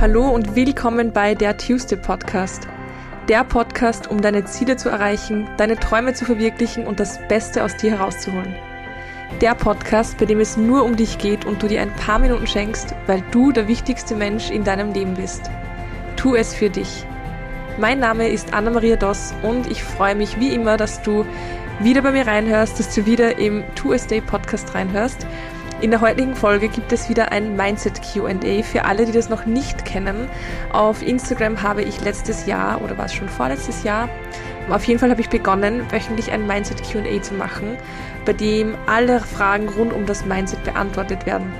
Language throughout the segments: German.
Hallo und willkommen bei der Tuesday Podcast. Der Podcast, um deine Ziele zu erreichen, deine Träume zu verwirklichen und das Beste aus dir herauszuholen. Der Podcast, bei dem es nur um dich geht und du dir ein paar Minuten schenkst, weil du der wichtigste Mensch in deinem Leben bist. Tu es für dich. Mein Name ist Anna-Maria Doss und ich freue mich wie immer, dass du wieder bei mir reinhörst, dass du wieder im Two Day Podcast reinhörst. In der heutigen Folge gibt es wieder ein Mindset QA für alle, die das noch nicht kennen. Auf Instagram habe ich letztes Jahr oder war es schon vorletztes Jahr, auf jeden Fall habe ich begonnen, wöchentlich ein Mindset QA zu machen, bei dem alle Fragen rund um das Mindset beantwortet werden.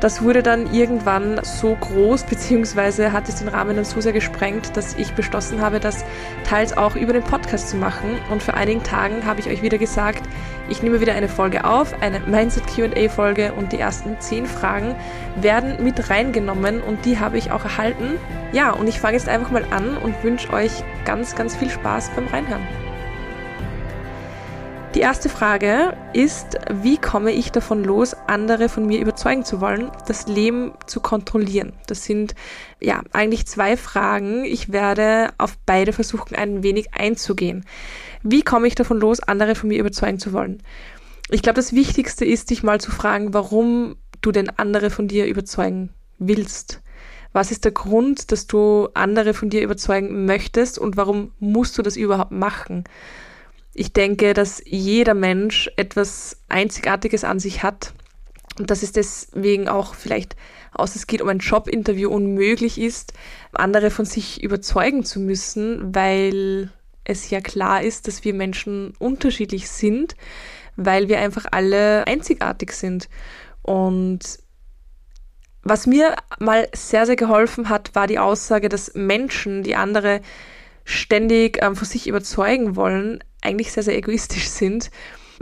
Das wurde dann irgendwann so groß, beziehungsweise hat es den Rahmen dann so sehr gesprengt, dass ich beschlossen habe, das teils auch über den Podcast zu machen. Und vor einigen Tagen habe ich euch wieder gesagt, ich nehme wieder eine Folge auf, eine Mindset QA-Folge und die ersten zehn Fragen werden mit reingenommen und die habe ich auch erhalten. Ja, und ich fange jetzt einfach mal an und wünsche euch ganz, ganz viel Spaß beim Reinhören. Die erste Frage ist, wie komme ich davon los, andere von mir überzeugen zu wollen, das Leben zu kontrollieren? Das sind ja eigentlich zwei Fragen. Ich werde auf beide versuchen, ein wenig einzugehen. Wie komme ich davon los, andere von mir überzeugen zu wollen? Ich glaube, das Wichtigste ist, dich mal zu fragen, warum du denn andere von dir überzeugen willst. Was ist der Grund, dass du andere von dir überzeugen möchtest und warum musst du das überhaupt machen? Ich denke, dass jeder Mensch etwas Einzigartiges an sich hat und dass es deswegen auch vielleicht, außer es geht um ein Jobinterview, unmöglich ist, andere von sich überzeugen zu müssen, weil es ja klar ist, dass wir Menschen unterschiedlich sind, weil wir einfach alle einzigartig sind. Und was mir mal sehr, sehr geholfen hat, war die Aussage, dass Menschen, die andere ständig ähm, von sich überzeugen wollen, eigentlich sehr, sehr egoistisch sind.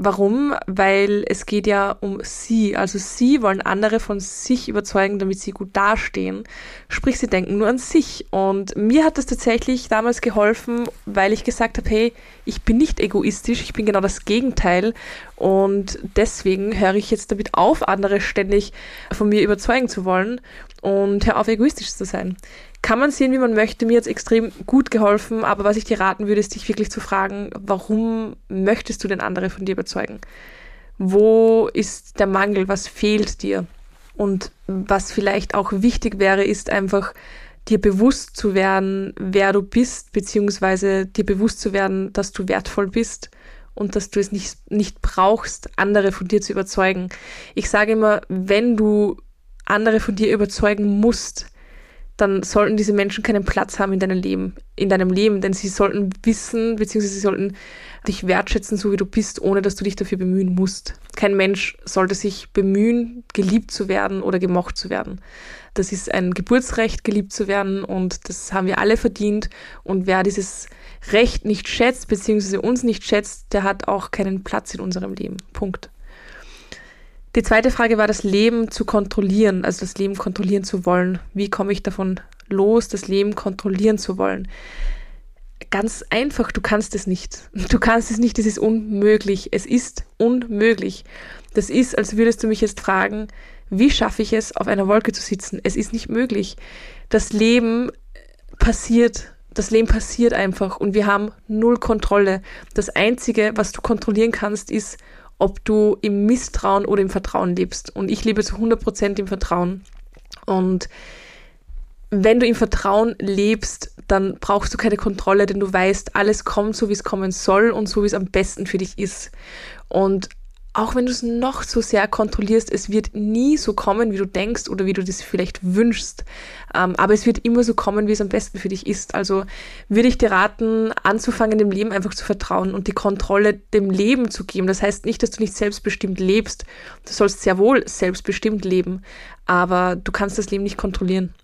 Warum? Weil es geht ja um sie. Also sie wollen andere von sich überzeugen, damit sie gut dastehen. Sprich, sie denken nur an sich. Und mir hat das tatsächlich damals geholfen, weil ich gesagt habe, hey, ich bin nicht egoistisch, ich bin genau das Gegenteil. Und deswegen höre ich jetzt damit auf, andere ständig von mir überzeugen zu wollen und hör auf, egoistisch zu sein kann man sehen, wie man möchte. Mir hat es extrem gut geholfen, aber was ich dir raten würde, ist dich wirklich zu fragen, warum möchtest du denn andere von dir überzeugen? Wo ist der Mangel? Was fehlt dir? Und was vielleicht auch wichtig wäre, ist einfach dir bewusst zu werden, wer du bist, beziehungsweise dir bewusst zu werden, dass du wertvoll bist und dass du es nicht, nicht brauchst, andere von dir zu überzeugen. Ich sage immer, wenn du andere von dir überzeugen musst, dann sollten diese Menschen keinen Platz haben in deinem Leben, in deinem Leben, denn sie sollten wissen, beziehungsweise sie sollten dich wertschätzen, so wie du bist, ohne dass du dich dafür bemühen musst. Kein Mensch sollte sich bemühen, geliebt zu werden oder gemocht zu werden. Das ist ein Geburtsrecht, geliebt zu werden und das haben wir alle verdient. Und wer dieses Recht nicht schätzt, beziehungsweise uns nicht schätzt, der hat auch keinen Platz in unserem Leben. Punkt. Die zweite Frage war, das Leben zu kontrollieren, also das Leben kontrollieren zu wollen. Wie komme ich davon los, das Leben kontrollieren zu wollen? Ganz einfach, du kannst es nicht. Du kannst es nicht, es ist unmöglich. Es ist unmöglich. Das ist, als würdest du mich jetzt fragen, wie schaffe ich es, auf einer Wolke zu sitzen? Es ist nicht möglich. Das Leben passiert das Leben passiert einfach und wir haben null Kontrolle. Das Einzige, was du kontrollieren kannst, ist, ob du im Misstrauen oder im Vertrauen lebst. Und ich lebe zu 100% im Vertrauen. Und wenn du im Vertrauen lebst, dann brauchst du keine Kontrolle, denn du weißt, alles kommt so, wie es kommen soll und so, wie es am besten für dich ist. Und auch wenn du es noch so sehr kontrollierst, es wird nie so kommen, wie du denkst oder wie du das vielleicht wünschst. Ähm, aber es wird immer so kommen, wie es am besten für dich ist. Also würde ich dir raten, anzufangen, dem Leben einfach zu vertrauen und die Kontrolle dem Leben zu geben. Das heißt nicht, dass du nicht selbstbestimmt lebst. Du sollst sehr wohl selbstbestimmt leben, aber du kannst das Leben nicht kontrollieren.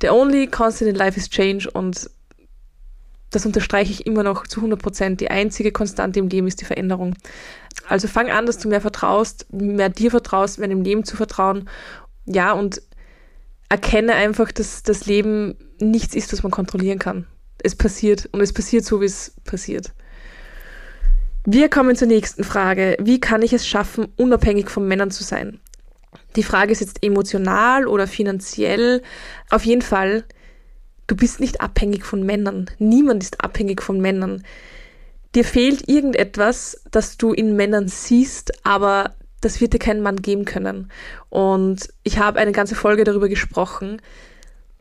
The only constant in life is change und das unterstreiche ich immer noch zu 100 Prozent. Die einzige Konstante im Leben ist die Veränderung. Also fang an, dass du mehr vertraust, mehr dir vertraust, mehr dem Leben zu vertrauen. Ja, und erkenne einfach, dass das Leben nichts ist, was man kontrollieren kann. Es passiert und es passiert so, wie es passiert. Wir kommen zur nächsten Frage. Wie kann ich es schaffen, unabhängig von Männern zu sein? Die Frage ist jetzt emotional oder finanziell. Auf jeden Fall, du bist nicht abhängig von Männern. Niemand ist abhängig von Männern. Dir fehlt irgendetwas, das du in Männern siehst, aber das wird dir kein Mann geben können. Und ich habe eine ganze Folge darüber gesprochen,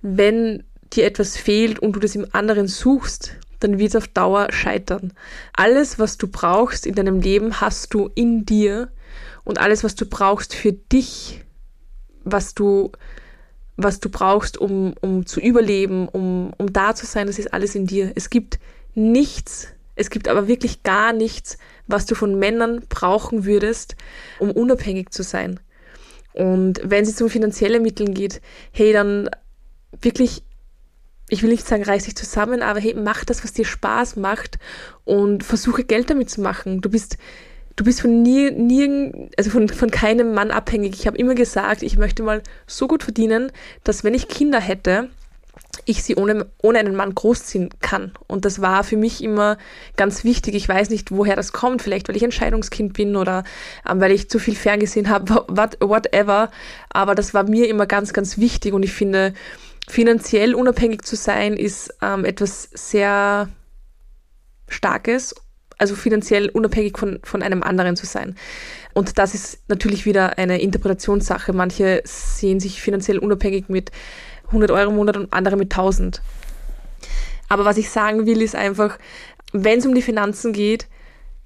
wenn dir etwas fehlt und du das im anderen suchst, dann wird es auf Dauer scheitern. Alles, was du brauchst in deinem Leben, hast du in dir und alles, was du brauchst für dich, was du, was du brauchst, um, um zu überleben, um, um da zu sein, das ist alles in dir. Es gibt nichts, es gibt aber wirklich gar nichts, was du von Männern brauchen würdest, um unabhängig zu sein. Und wenn es um finanzielle Mittel geht, hey, dann wirklich ich will nicht sagen, reiß dich zusammen, aber hey, mach das, was dir Spaß macht und versuche Geld damit zu machen. Du bist, du bist von nie, nie also von, von keinem Mann abhängig. Ich habe immer gesagt, ich möchte mal so gut verdienen, dass wenn ich Kinder hätte, ich sie ohne, ohne einen Mann großziehen kann. Und das war für mich immer ganz wichtig. Ich weiß nicht, woher das kommt. Vielleicht, weil ich ein Scheidungskind bin oder ähm, weil ich zu viel ferngesehen habe, what, whatever. Aber das war mir immer ganz, ganz wichtig. Und ich finde, finanziell unabhängig zu sein, ist ähm, etwas sehr Starkes, also finanziell unabhängig von, von einem anderen zu sein. Und das ist natürlich wieder eine Interpretationssache. Manche sehen sich finanziell unabhängig mit 100 Euro im Monat und andere mit 1000. Aber was ich sagen will, ist einfach, wenn es um die Finanzen geht,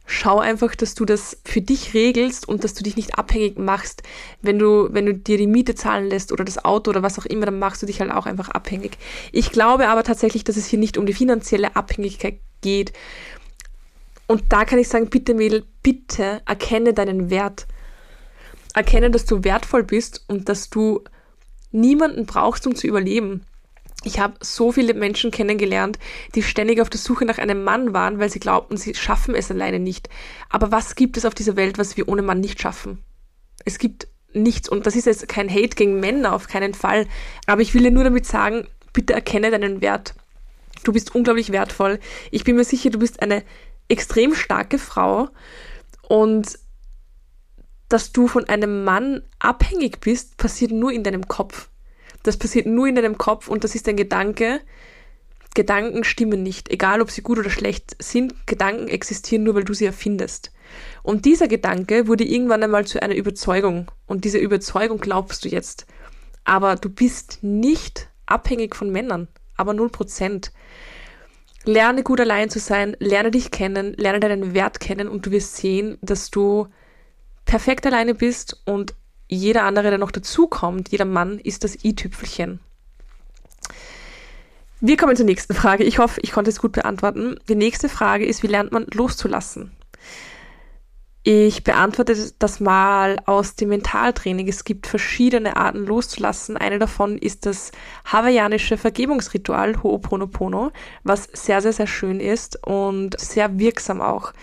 schau einfach, dass du das für dich regelst und dass du dich nicht abhängig machst. Wenn du, wenn du dir die Miete zahlen lässt oder das Auto oder was auch immer, dann machst du dich halt auch einfach abhängig. Ich glaube aber tatsächlich, dass es hier nicht um die finanzielle Abhängigkeit geht. Und da kann ich sagen, bitte Mädel, bitte erkenne deinen Wert. Erkenne, dass du wertvoll bist und dass du niemanden brauchst, um zu überleben. Ich habe so viele Menschen kennengelernt, die ständig auf der Suche nach einem Mann waren, weil sie glaubten, sie schaffen es alleine nicht. Aber was gibt es auf dieser Welt, was wir ohne Mann nicht schaffen? Es gibt nichts. Und das ist jetzt kein Hate gegen Männer, auf keinen Fall. Aber ich will dir nur damit sagen, bitte erkenne deinen Wert. Du bist unglaublich wertvoll. Ich bin mir sicher, du bist eine extrem starke Frau. Und dass du von einem Mann abhängig bist, passiert nur in deinem Kopf. Das passiert nur in deinem Kopf und das ist ein Gedanke. Gedanken stimmen nicht, egal ob sie gut oder schlecht sind. Gedanken existieren nur, weil du sie erfindest. Und dieser Gedanke wurde irgendwann einmal zu einer Überzeugung. Und diese Überzeugung glaubst du jetzt. Aber du bist nicht abhängig von Männern. Aber 0%. Lerne gut allein zu sein, lerne dich kennen, lerne deinen Wert kennen und du wirst sehen, dass du perfekt alleine bist und jeder andere, der noch dazukommt, jeder Mann, ist das i-Tüpfelchen. Wir kommen zur nächsten Frage. Ich hoffe, ich konnte es gut beantworten. Die nächste Frage ist, wie lernt man loszulassen? Ich beantworte das mal aus dem Mentaltraining. Es gibt verschiedene Arten loszulassen. Eine davon ist das hawaiianische Vergebungsritual Ho'oponopono, was sehr, sehr, sehr schön ist und sehr wirksam auch.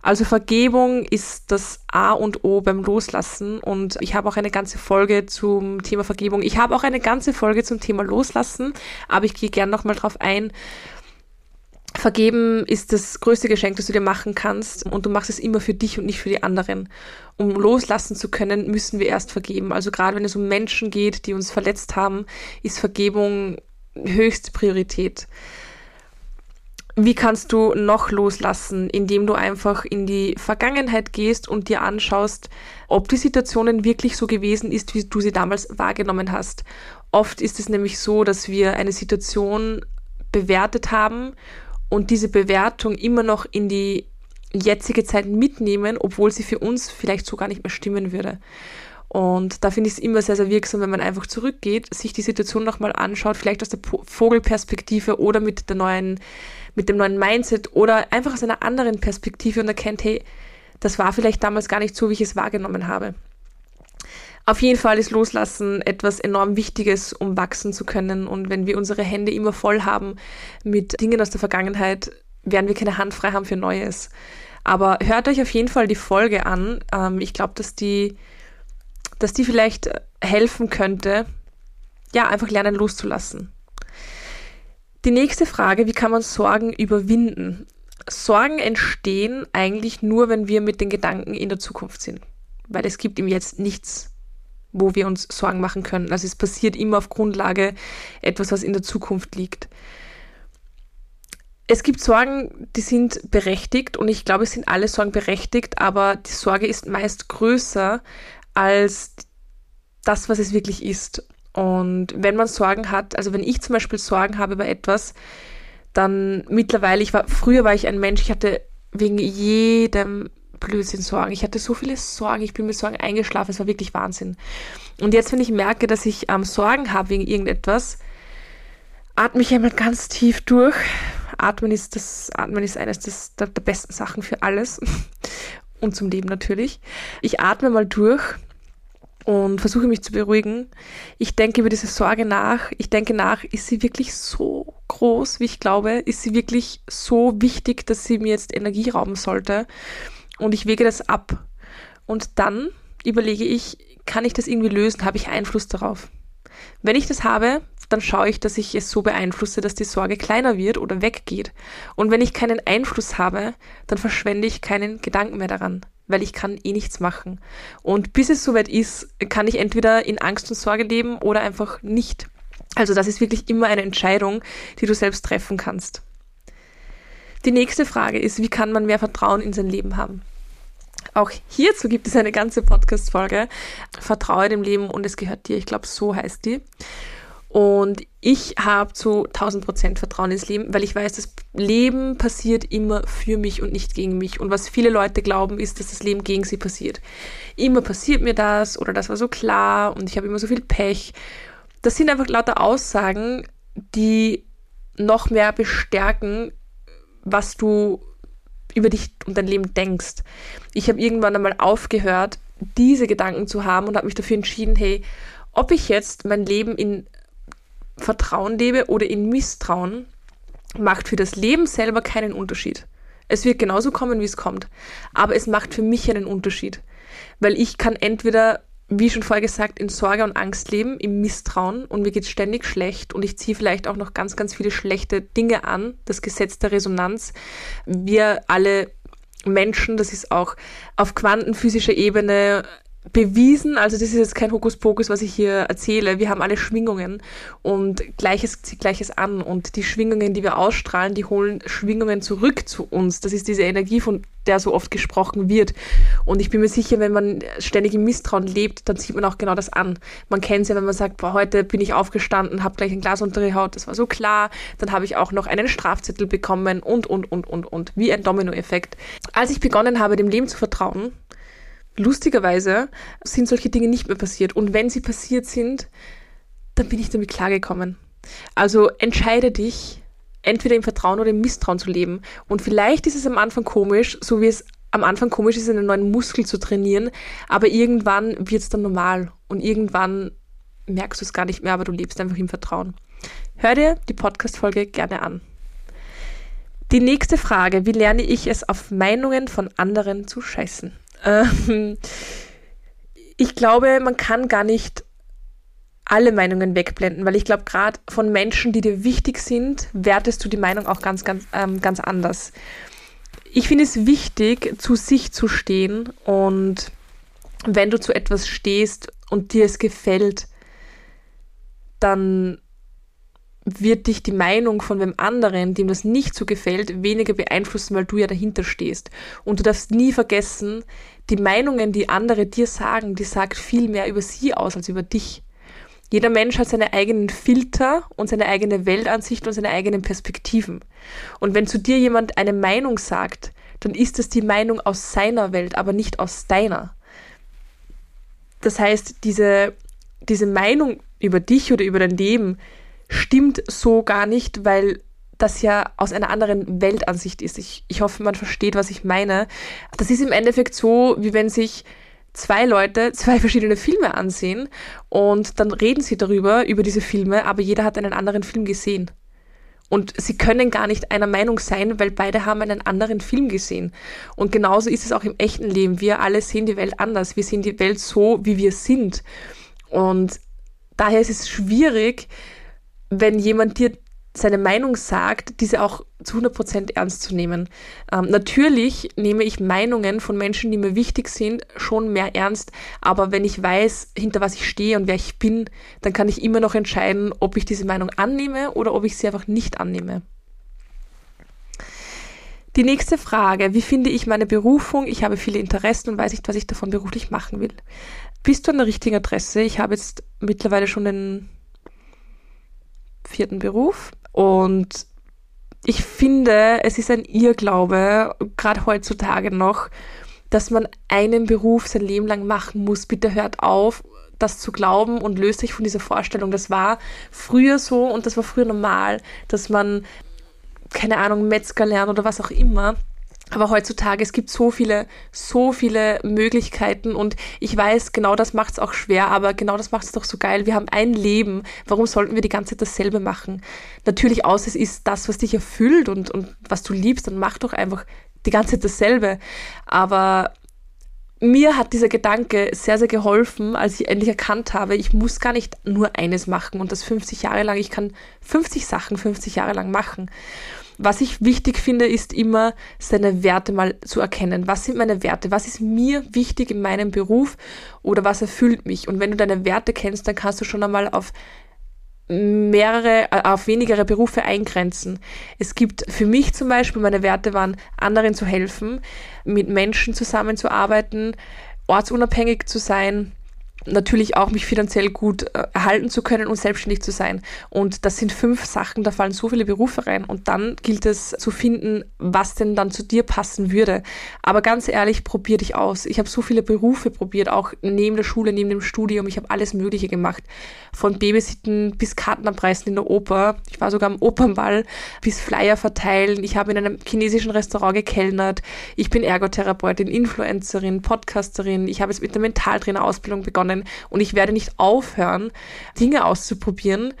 Also Vergebung ist das A und O beim Loslassen und ich habe auch eine ganze Folge zum Thema Vergebung. Ich habe auch eine ganze Folge zum Thema Loslassen, aber ich gehe gerne nochmal drauf ein. Vergeben ist das größte Geschenk, das du dir machen kannst und du machst es immer für dich und nicht für die anderen. Um loslassen zu können, müssen wir erst vergeben. Also gerade wenn es um Menschen geht, die uns verletzt haben, ist Vergebung höchste Priorität. Wie kannst du noch loslassen, indem du einfach in die Vergangenheit gehst und dir anschaust, ob die Situation wirklich so gewesen ist, wie du sie damals wahrgenommen hast. Oft ist es nämlich so, dass wir eine Situation bewertet haben und diese Bewertung immer noch in die jetzige Zeit mitnehmen, obwohl sie für uns vielleicht so gar nicht mehr stimmen würde. Und da finde ich es immer sehr, sehr wirksam, wenn man einfach zurückgeht, sich die Situation nochmal anschaut, vielleicht aus der Vogelperspektive oder mit der neuen mit dem neuen Mindset oder einfach aus einer anderen Perspektive und erkennt, hey, das war vielleicht damals gar nicht so, wie ich es wahrgenommen habe. Auf jeden Fall ist Loslassen etwas enorm Wichtiges, um wachsen zu können. Und wenn wir unsere Hände immer voll haben mit Dingen aus der Vergangenheit, werden wir keine Hand frei haben für Neues. Aber hört euch auf jeden Fall die Folge an. Ähm, ich glaube, dass die, dass die vielleicht helfen könnte, ja, einfach lernen loszulassen. Die nächste Frage, wie kann man Sorgen überwinden? Sorgen entstehen eigentlich nur, wenn wir mit den Gedanken in der Zukunft sind, weil es gibt im Jetzt nichts. wo wir uns Sorgen machen können. Also es passiert immer auf Grundlage etwas, was in der Zukunft liegt. Es gibt Sorgen, die sind berechtigt und ich glaube, es sind alle Sorgen berechtigt, aber die Sorge ist meist größer als das, was es wirklich ist. Und wenn man Sorgen hat, also wenn ich zum Beispiel Sorgen habe über etwas, dann mittlerweile, ich war, früher war ich ein Mensch, ich hatte wegen jedem Blödsinn Sorgen. Ich hatte so viele Sorgen, ich bin mit Sorgen eingeschlafen, es war wirklich Wahnsinn. Und jetzt, wenn ich merke, dass ich ähm, Sorgen habe wegen irgendetwas, atme ich einmal ganz tief durch. Atmen ist das, Atmen ist eines des, der, der besten Sachen für alles. Und zum Leben natürlich. Ich atme mal durch und versuche mich zu beruhigen. Ich denke über diese Sorge nach. Ich denke nach, ist sie wirklich so groß, wie ich glaube? Ist sie wirklich so wichtig, dass sie mir jetzt Energie rauben sollte? Und ich wege das ab. Und dann überlege ich, kann ich das irgendwie lösen? Habe ich Einfluss darauf? Wenn ich das habe, dann schaue ich, dass ich es so beeinflusse, dass die Sorge kleiner wird oder weggeht. Und wenn ich keinen Einfluss habe, dann verschwende ich keinen Gedanken mehr daran weil ich kann eh nichts machen. Und bis es soweit ist, kann ich entweder in Angst und Sorge leben oder einfach nicht. Also das ist wirklich immer eine Entscheidung, die du selbst treffen kannst. Die nächste Frage ist, wie kann man mehr Vertrauen in sein Leben haben? Auch hierzu gibt es eine ganze Podcast-Folge. Vertraue dem Leben und es gehört dir. Ich glaube, so heißt die. Und ich habe zu 1000 Prozent Vertrauen ins Leben, weil ich weiß, das Leben passiert immer für mich und nicht gegen mich. Und was viele Leute glauben, ist, dass das Leben gegen sie passiert. Immer passiert mir das oder das war so klar und ich habe immer so viel Pech. Das sind einfach lauter Aussagen, die noch mehr bestärken, was du über dich und dein Leben denkst. Ich habe irgendwann einmal aufgehört, diese Gedanken zu haben und habe mich dafür entschieden, hey, ob ich jetzt mein Leben in Vertrauen lebe oder in Misstrauen, macht für das Leben selber keinen Unterschied. Es wird genauso kommen, wie es kommt. Aber es macht für mich einen Unterschied. Weil ich kann entweder, wie schon vorher gesagt, in Sorge und Angst leben, im Misstrauen und mir geht es ständig schlecht und ich ziehe vielleicht auch noch ganz, ganz viele schlechte Dinge an. Das Gesetz der Resonanz. Wir alle Menschen, das ist auch auf quantenphysischer Ebene bewiesen, also das ist jetzt kein Hokuspokus, was ich hier erzähle. Wir haben alle Schwingungen und Gleiches zieht Gleiches an und die Schwingungen, die wir ausstrahlen, die holen Schwingungen zurück zu uns. Das ist diese Energie, von der so oft gesprochen wird. Und ich bin mir sicher, wenn man ständig im Misstrauen lebt, dann sieht man auch genau das an. Man kennt es ja, wenn man sagt, boah, heute bin ich aufgestanden, habe gleich ein Glas unter die Haut, das war so klar. Dann habe ich auch noch einen Strafzettel bekommen und, und, und, und, und. Wie ein Dominoeffekt. Als ich begonnen habe, dem Leben zu vertrauen, lustigerweise sind solche Dinge nicht mehr passiert. Und wenn sie passiert sind, dann bin ich damit klargekommen. Also entscheide dich, entweder im Vertrauen oder im Misstrauen zu leben. Und vielleicht ist es am Anfang komisch, so wie es am Anfang komisch ist, einen neuen Muskel zu trainieren, aber irgendwann wird es dann normal und irgendwann merkst du es gar nicht mehr, aber du lebst einfach im Vertrauen. Hör dir die Podcast-Folge gerne an. Die nächste Frage, wie lerne ich es, auf Meinungen von anderen zu scheißen? Ähm, ich glaube, man kann gar nicht alle Meinungen wegblenden, weil ich glaube, gerade von Menschen, die dir wichtig sind, wertest du die Meinung auch ganz, ganz, ähm, ganz anders. Ich finde es wichtig, zu sich zu stehen und wenn du zu etwas stehst und dir es gefällt, dann wird dich die Meinung von wem anderen, dem das nicht so gefällt, weniger beeinflussen, weil du ja dahinter stehst. Und du darfst nie vergessen, die Meinungen, die andere dir sagen, die sagt viel mehr über sie aus als über dich. Jeder Mensch hat seine eigenen Filter und seine eigene Weltansicht und seine eigenen Perspektiven. Und wenn zu dir jemand eine Meinung sagt, dann ist es die Meinung aus seiner Welt, aber nicht aus deiner. Das heißt, diese, diese Meinung über dich oder über dein Leben, stimmt so gar nicht, weil das ja aus einer anderen Weltansicht ist. Ich, ich hoffe, man versteht, was ich meine. Das ist im Endeffekt so, wie wenn sich zwei Leute zwei verschiedene Filme ansehen und dann reden sie darüber, über diese Filme, aber jeder hat einen anderen Film gesehen. Und sie können gar nicht einer Meinung sein, weil beide haben einen anderen Film gesehen. Und genauso ist es auch im echten Leben. Wir alle sehen die Welt anders. Wir sehen die Welt so, wie wir sind. Und daher ist es schwierig, wenn jemand dir seine Meinung sagt, diese auch zu 100% ernst zu nehmen. Ähm, natürlich nehme ich Meinungen von Menschen, die mir wichtig sind, schon mehr ernst, aber wenn ich weiß, hinter was ich stehe und wer ich bin, dann kann ich immer noch entscheiden, ob ich diese Meinung annehme oder ob ich sie einfach nicht annehme. Die nächste Frage, wie finde ich meine Berufung? Ich habe viele Interessen und weiß nicht, was ich davon beruflich machen will. Bist du an der richtigen Adresse? Ich habe jetzt mittlerweile schon den vierten Beruf und ich finde, es ist ein Irrglaube, gerade heutzutage noch, dass man einen Beruf sein Leben lang machen muss. Bitte hört auf, das zu glauben und löst sich von dieser Vorstellung. Das war früher so und das war früher normal, dass man, keine Ahnung, Metzger lernt oder was auch immer. Aber heutzutage, es gibt so viele, so viele Möglichkeiten und ich weiß, genau das macht es auch schwer, aber genau das macht es doch so geil. Wir haben ein Leben. Warum sollten wir die ganze Zeit dasselbe machen? Natürlich aus, es ist das, was dich erfüllt und, und was du liebst, dann mach doch einfach die ganze Zeit dasselbe. Aber mir hat dieser Gedanke sehr, sehr geholfen, als ich endlich erkannt habe, ich muss gar nicht nur eines machen und das 50 Jahre lang. Ich kann 50 Sachen 50 Jahre lang machen was ich wichtig finde, ist immer seine Werte mal zu erkennen. Was sind meine Werte? Was ist mir wichtig in meinem Beruf oder was erfüllt mich? Und wenn du deine Werte kennst, dann kannst du schon einmal auf mehrere, äh, auf wenigere Berufe eingrenzen. Es gibt für mich zum Beispiel, meine Werte waren, anderen zu helfen, mit Menschen zusammenzuarbeiten, ortsunabhängig zu sein, natürlich auch mich finanziell gut äh, erhalten zu können und selbstständig zu sein. Und das sind fünf Sachen, da fallen so viele Berufe rein. Und dann gilt es zu finden, was denn dann zu dir passen würde. Aber ganz ehrlich, probier dich aus. Ich habe so viele Berufe probiert, auch neben der Schule, neben dem Studium. Ich habe alles Mögliche gemacht. Von Babysitten bis Kartenabreißen in der Oper. Ich war sogar am Opernball, bis Flyer verteilen. Ich habe in einem chinesischen Restaurant gekellnert. Ich bin Ergotherapeutin, Influencerin, Podcasterin. Ich habe jetzt mit der Mentaltrainer-Ausbildung begonnen begonnen und ich werde nicht aufhören, Dinge auszuprobieren,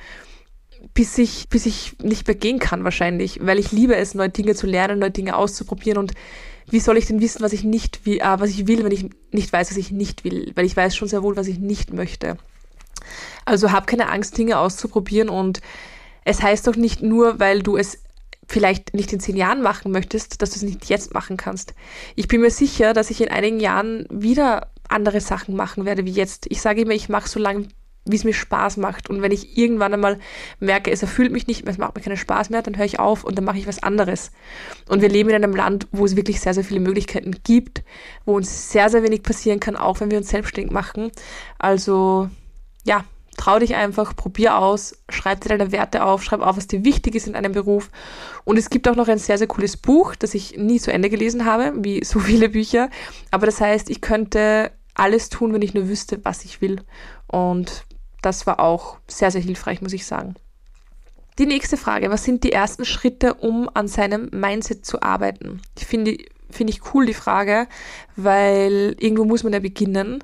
bis ich, bis ich nicht mehr gehen kann wahrscheinlich, weil ich liebe es, neue Dinge zu lernen, neue Dinge auszuprobieren und wie soll ich denn wissen, was ich nicht will, äh, was ich will, wenn ich nicht weiß, was ich nicht will, weil ich weiß schon sehr wohl, was ich nicht möchte. Also hab keine Angst, Dinge auszuprobieren und es heißt doch nicht nur, weil du es vielleicht nicht in zehn Jahren machen möchtest, dass du es nicht jetzt machen kannst. Ich bin mir sicher, dass ich in einigen Jahren wieder andere Sachen machen werde wie jetzt. Ich sage immer, ich mache so lange, wie es mir Spaß macht. Und wenn ich irgendwann einmal merke, es erfüllt mich nicht mehr, es macht mir keinen Spaß mehr, dann höre ich auf und dann mache ich was anderes. Und wir leben in einem Land, wo es wirklich sehr, sehr viele Möglichkeiten gibt, wo uns sehr, sehr wenig passieren kann, auch wenn wir uns selbstständig machen. Also, ja, trau dich einfach, probier aus, schreib dir deine Werte auf, schreib auf, was dir wichtig ist in einem Beruf. Und es gibt auch noch ein sehr, sehr cooles Buch, das ich nie zu Ende gelesen habe, wie so viele Bücher. Aber das heißt, ich könnte alles tun, wenn ich nur wüsste, was ich will. Und das war auch sehr, sehr hilfreich, muss ich sagen. Die nächste Frage, was sind die ersten Schritte, um an seinem Mindset zu arbeiten? Ich finde finde ich cool die Frage, weil irgendwo muss man ja beginnen.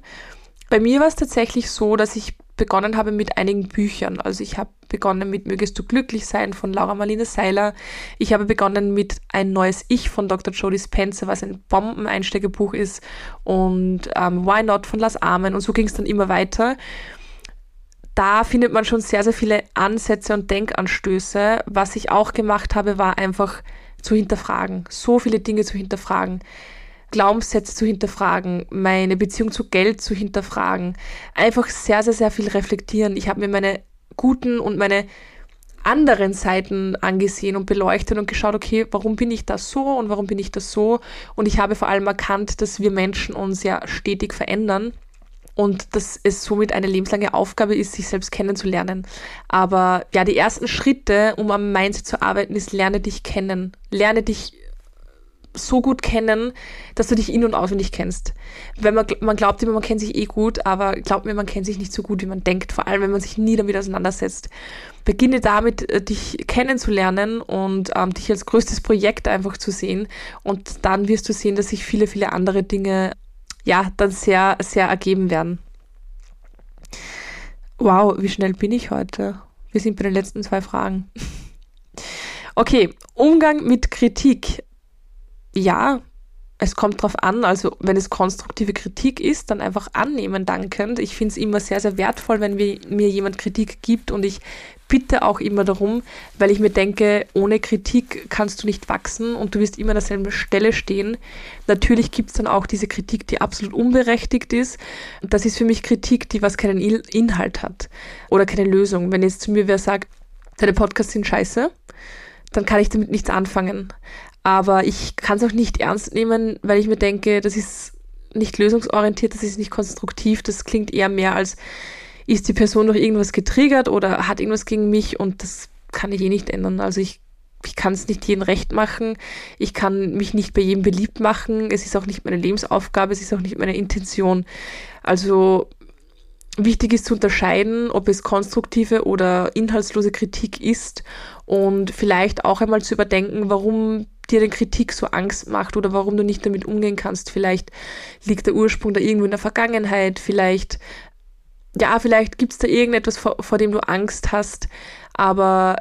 Bei mir war es tatsächlich so, dass ich begonnen habe mit einigen Büchern. Also ich habe begonnen mit Mögest du glücklich sein von Laura Marlene Seiler. Ich habe begonnen mit Ein neues Ich von Dr. Jodie Spencer, was ein Bombeneinsteigerbuch ist und ähm, Why Not von Las Armen und so ging es dann immer weiter. Da findet man schon sehr, sehr viele Ansätze und Denkanstöße. Was ich auch gemacht habe, war einfach zu hinterfragen, so viele Dinge zu hinterfragen. Glaubenssätze zu hinterfragen, meine Beziehung zu Geld zu hinterfragen, einfach sehr, sehr, sehr viel reflektieren. Ich habe mir meine guten und meine anderen Seiten angesehen und beleuchtet und geschaut, okay, warum bin ich das so und warum bin ich das so? Und ich habe vor allem erkannt, dass wir Menschen uns ja stetig verändern und dass es somit eine lebenslange Aufgabe ist, sich selbst kennenzulernen. Aber ja, die ersten Schritte, um am Mindset zu arbeiten, ist lerne dich kennen. Lerne dich so gut kennen, dass du dich in- und auswendig kennst. Wenn man, man glaubt immer, man kennt sich eh gut, aber glaubt mir, man kennt sich nicht so gut, wie man denkt, vor allem wenn man sich nie damit auseinandersetzt. Beginne damit, äh, dich kennenzulernen und ähm, dich als größtes Projekt einfach zu sehen und dann wirst du sehen, dass sich viele, viele andere Dinge ja dann sehr, sehr ergeben werden. Wow, wie schnell bin ich heute? Wir sind bei den letzten zwei Fragen. Okay, Umgang mit Kritik ja, es kommt drauf an, also wenn es konstruktive Kritik ist, dann einfach annehmen, dankend. Ich finde es immer sehr, sehr wertvoll, wenn mir, mir jemand Kritik gibt und ich bitte auch immer darum, weil ich mir denke, ohne Kritik kannst du nicht wachsen und du wirst immer an derselben Stelle stehen. Natürlich gibt es dann auch diese Kritik, die absolut unberechtigt ist. Das ist für mich Kritik, die was keinen Inhalt hat oder keine Lösung. Wenn jetzt zu mir wer sagt, deine Podcasts sind scheiße, dann kann ich damit nichts anfangen. Aber ich kann es auch nicht ernst nehmen, weil ich mir denke, das ist nicht lösungsorientiert, das ist nicht konstruktiv, das klingt eher mehr als, ist die Person durch irgendwas getriggert oder hat irgendwas gegen mich und das kann ich eh nicht ändern. Also ich, ich kann es nicht jedem recht machen, ich kann mich nicht bei jedem beliebt machen, es ist auch nicht meine Lebensaufgabe, es ist auch nicht meine Intention. Also wichtig ist zu unterscheiden, ob es konstruktive oder inhaltslose Kritik ist und vielleicht auch einmal zu überdenken, warum dir denn Kritik so Angst macht oder warum du nicht damit umgehen kannst. Vielleicht liegt der Ursprung da irgendwo in der Vergangenheit, vielleicht, ja, vielleicht gibt es da irgendetwas, vor, vor dem du Angst hast, aber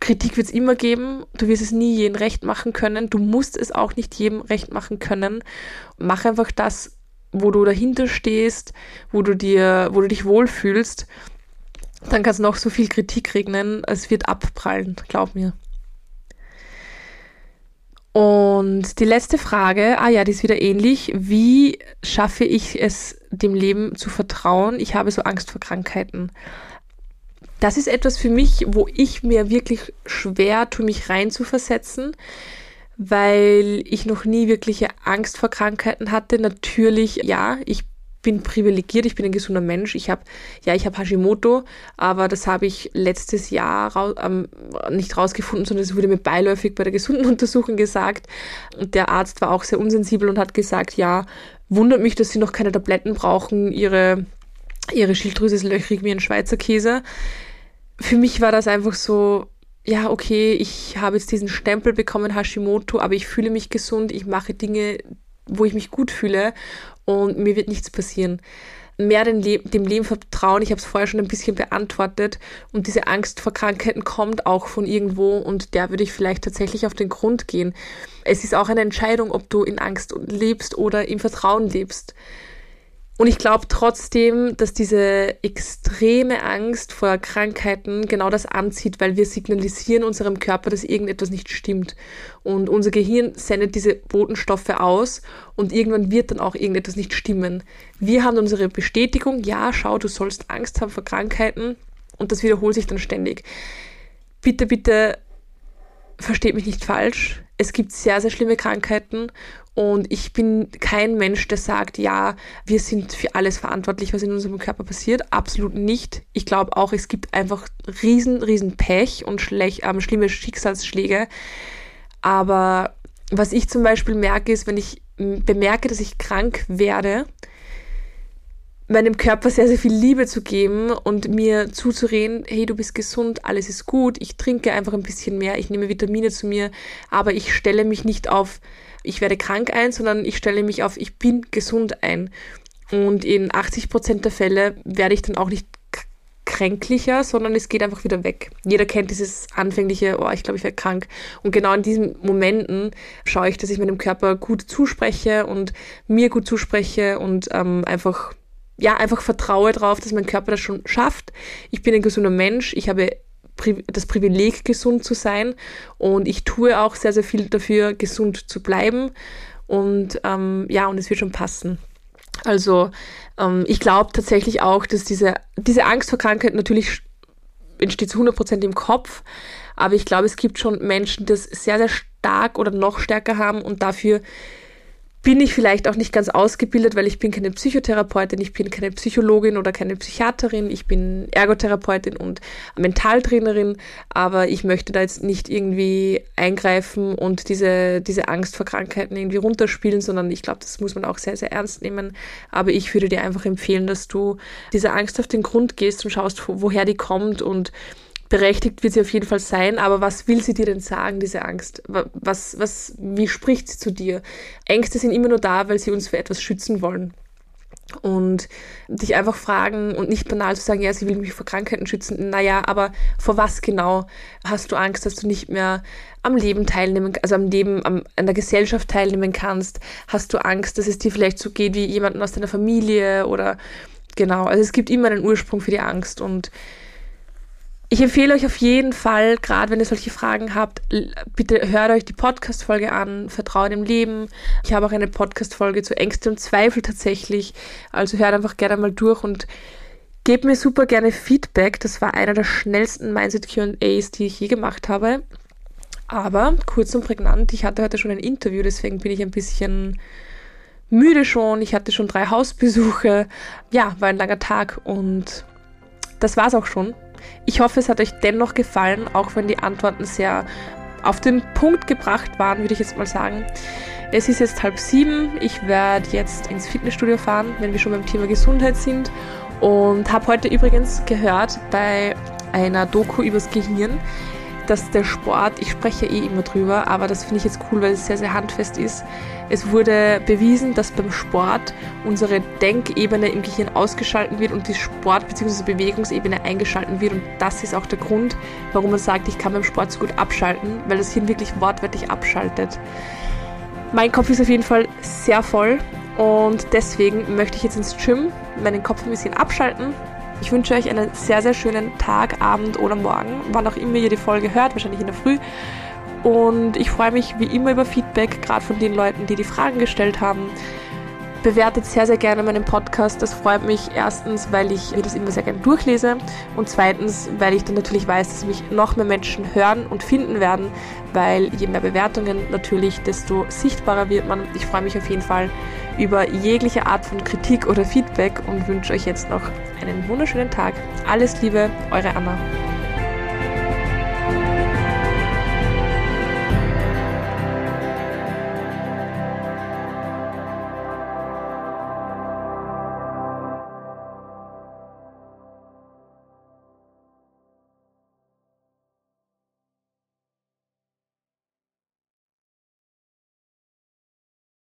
Kritik wird es immer geben, du wirst es nie jedem recht machen können, du musst es auch nicht jedem recht machen können. Mach einfach das, wo du dahinter stehst, wo du dir, wo du dich wohlfühlst, dann kann es noch so viel Kritik regnen, es wird abprallen, glaub mir. Und die letzte Frage, ah ja, die ist wieder ähnlich. Wie schaffe ich es, dem Leben zu vertrauen? Ich habe so Angst vor Krankheiten. Das ist etwas für mich, wo ich mir wirklich schwer tue, mich reinzuversetzen, weil ich noch nie wirkliche Angst vor Krankheiten hatte. Natürlich, ja, ich bin privilegiert, ich bin ein gesunder Mensch. Ich habe, ja, ich habe Hashimoto, aber das habe ich letztes Jahr raus, ähm, nicht rausgefunden, sondern es wurde mir beiläufig bei der gesunden Untersuchung gesagt. Und der Arzt war auch sehr unsensibel und hat gesagt, ja, wundert mich, dass Sie noch keine Tabletten brauchen. Ihre, ihre Schilddrüse ist löchrig wie ein Schweizer Käse. Für mich war das einfach so, ja, okay, ich habe jetzt diesen Stempel bekommen, Hashimoto, aber ich fühle mich gesund, ich mache Dinge, wo ich mich gut fühle und mir wird nichts passieren. Mehr dem, Le dem Leben vertrauen, ich habe es vorher schon ein bisschen beantwortet und diese Angst vor Krankheiten kommt auch von irgendwo und der würde ich vielleicht tatsächlich auf den Grund gehen. Es ist auch eine Entscheidung, ob du in Angst lebst oder im Vertrauen lebst. Und ich glaube trotzdem, dass diese extreme Angst vor Krankheiten genau das anzieht, weil wir signalisieren unserem Körper, dass irgendetwas nicht stimmt. Und unser Gehirn sendet diese Botenstoffe aus und irgendwann wird dann auch irgendetwas nicht stimmen. Wir haben unsere Bestätigung, ja, schau, du sollst Angst haben vor Krankheiten und das wiederholt sich dann ständig. Bitte, bitte versteht mich nicht falsch. Es gibt sehr, sehr schlimme Krankheiten und ich bin kein Mensch, der sagt, ja, wir sind für alles verantwortlich, was in unserem Körper passiert. Absolut nicht. Ich glaube auch, es gibt einfach riesen, riesen Pech und schlecht, ähm, schlimme Schicksalsschläge. Aber was ich zum Beispiel merke, ist, wenn ich bemerke, dass ich krank werde, meinem Körper sehr, sehr viel Liebe zu geben und mir zuzureden, hey, du bist gesund, alles ist gut, ich trinke einfach ein bisschen mehr, ich nehme Vitamine zu mir, aber ich stelle mich nicht auf, ich werde krank ein, sondern ich stelle mich auf, ich bin gesund ein. Und in 80 Prozent der Fälle werde ich dann auch nicht kränklicher, sondern es geht einfach wieder weg. Jeder kennt dieses anfängliche, oh, ich glaube, ich werde krank. Und genau in diesen Momenten schaue ich, dass ich meinem Körper gut zuspreche und mir gut zuspreche und ähm, einfach ja, einfach vertraue darauf, dass mein Körper das schon schafft. Ich bin ein gesunder Mensch, ich habe das Privileg, gesund zu sein. Und ich tue auch sehr, sehr viel dafür, gesund zu bleiben. Und ähm, ja, und es wird schon passen. Also ähm, ich glaube tatsächlich auch, dass diese, diese Angst vor Krankheit natürlich entsteht zu 100% im Kopf, aber ich glaube, es gibt schon Menschen, die das sehr, sehr stark oder noch stärker haben und dafür bin ich vielleicht auch nicht ganz ausgebildet, weil ich bin keine Psychotherapeutin, ich bin keine Psychologin oder keine Psychiaterin, ich bin Ergotherapeutin und Mentaltrainerin, aber ich möchte da jetzt nicht irgendwie eingreifen und diese, diese Angst vor Krankheiten irgendwie runterspielen, sondern ich glaube, das muss man auch sehr, sehr ernst nehmen. Aber ich würde dir einfach empfehlen, dass du dieser Angst auf den Grund gehst und schaust, woher die kommt und berechtigt wird sie auf jeden Fall sein, aber was will sie dir denn sagen, diese Angst? Was, was, wie spricht sie zu dir? Ängste sind immer nur da, weil sie uns für etwas schützen wollen. und dich einfach fragen und nicht banal zu sagen, ja, sie will mich vor Krankheiten schützen. Naja, aber vor was genau hast du Angst, dass du nicht mehr am Leben teilnehmen, also am Leben, am, an der Gesellschaft teilnehmen kannst? Hast du Angst, dass es dir vielleicht so geht wie jemanden aus deiner Familie oder genau. Also es gibt immer einen Ursprung für die Angst und ich empfehle euch auf jeden Fall, gerade wenn ihr solche Fragen habt, bitte hört euch die Podcast-Folge an, Vertrauen im Leben. Ich habe auch eine Podcast-Folge zu Ängste und Zweifel tatsächlich. Also hört einfach gerne mal durch und gebt mir super gerne Feedback. Das war einer der schnellsten Mindset QAs, die ich je gemacht habe. Aber kurz und prägnant, ich hatte heute schon ein Interview, deswegen bin ich ein bisschen müde schon. Ich hatte schon drei Hausbesuche. Ja, war ein langer Tag und das war's auch schon. Ich hoffe, es hat euch dennoch gefallen, auch wenn die Antworten sehr auf den Punkt gebracht waren, würde ich jetzt mal sagen. Es ist jetzt halb sieben. Ich werde jetzt ins Fitnessstudio fahren, wenn wir schon beim Thema Gesundheit sind. Und habe heute übrigens gehört bei einer Doku übers Gehirn, dass der Sport, ich spreche eh immer drüber, aber das finde ich jetzt cool, weil es sehr, sehr handfest ist. Es wurde bewiesen, dass beim Sport unsere Denkebene im Gehirn ausgeschalten wird und die Sport- bzw. Bewegungsebene eingeschalten wird. Und das ist auch der Grund, warum man sagt, ich kann beim Sport so gut abschalten, weil das Hirn wirklich wortwörtlich abschaltet. Mein Kopf ist auf jeden Fall sehr voll und deswegen möchte ich jetzt ins Gym meinen Kopf ein bisschen abschalten ich wünsche euch einen sehr, sehr schönen Tag, Abend oder Morgen, wann auch immer ihr die Folge hört, wahrscheinlich in der Früh. Und ich freue mich wie immer über Feedback, gerade von den Leuten, die die Fragen gestellt haben. Bewertet sehr, sehr gerne meinen Podcast. Das freut mich erstens, weil ich mir das immer sehr gerne durchlese und zweitens, weil ich dann natürlich weiß, dass mich noch mehr Menschen hören und finden werden, weil je mehr Bewertungen natürlich, desto sichtbarer wird man. Ich freue mich auf jeden Fall über jegliche Art von Kritik oder Feedback und wünsche euch jetzt noch einen wunderschönen Tag. Alles Liebe, eure Anna.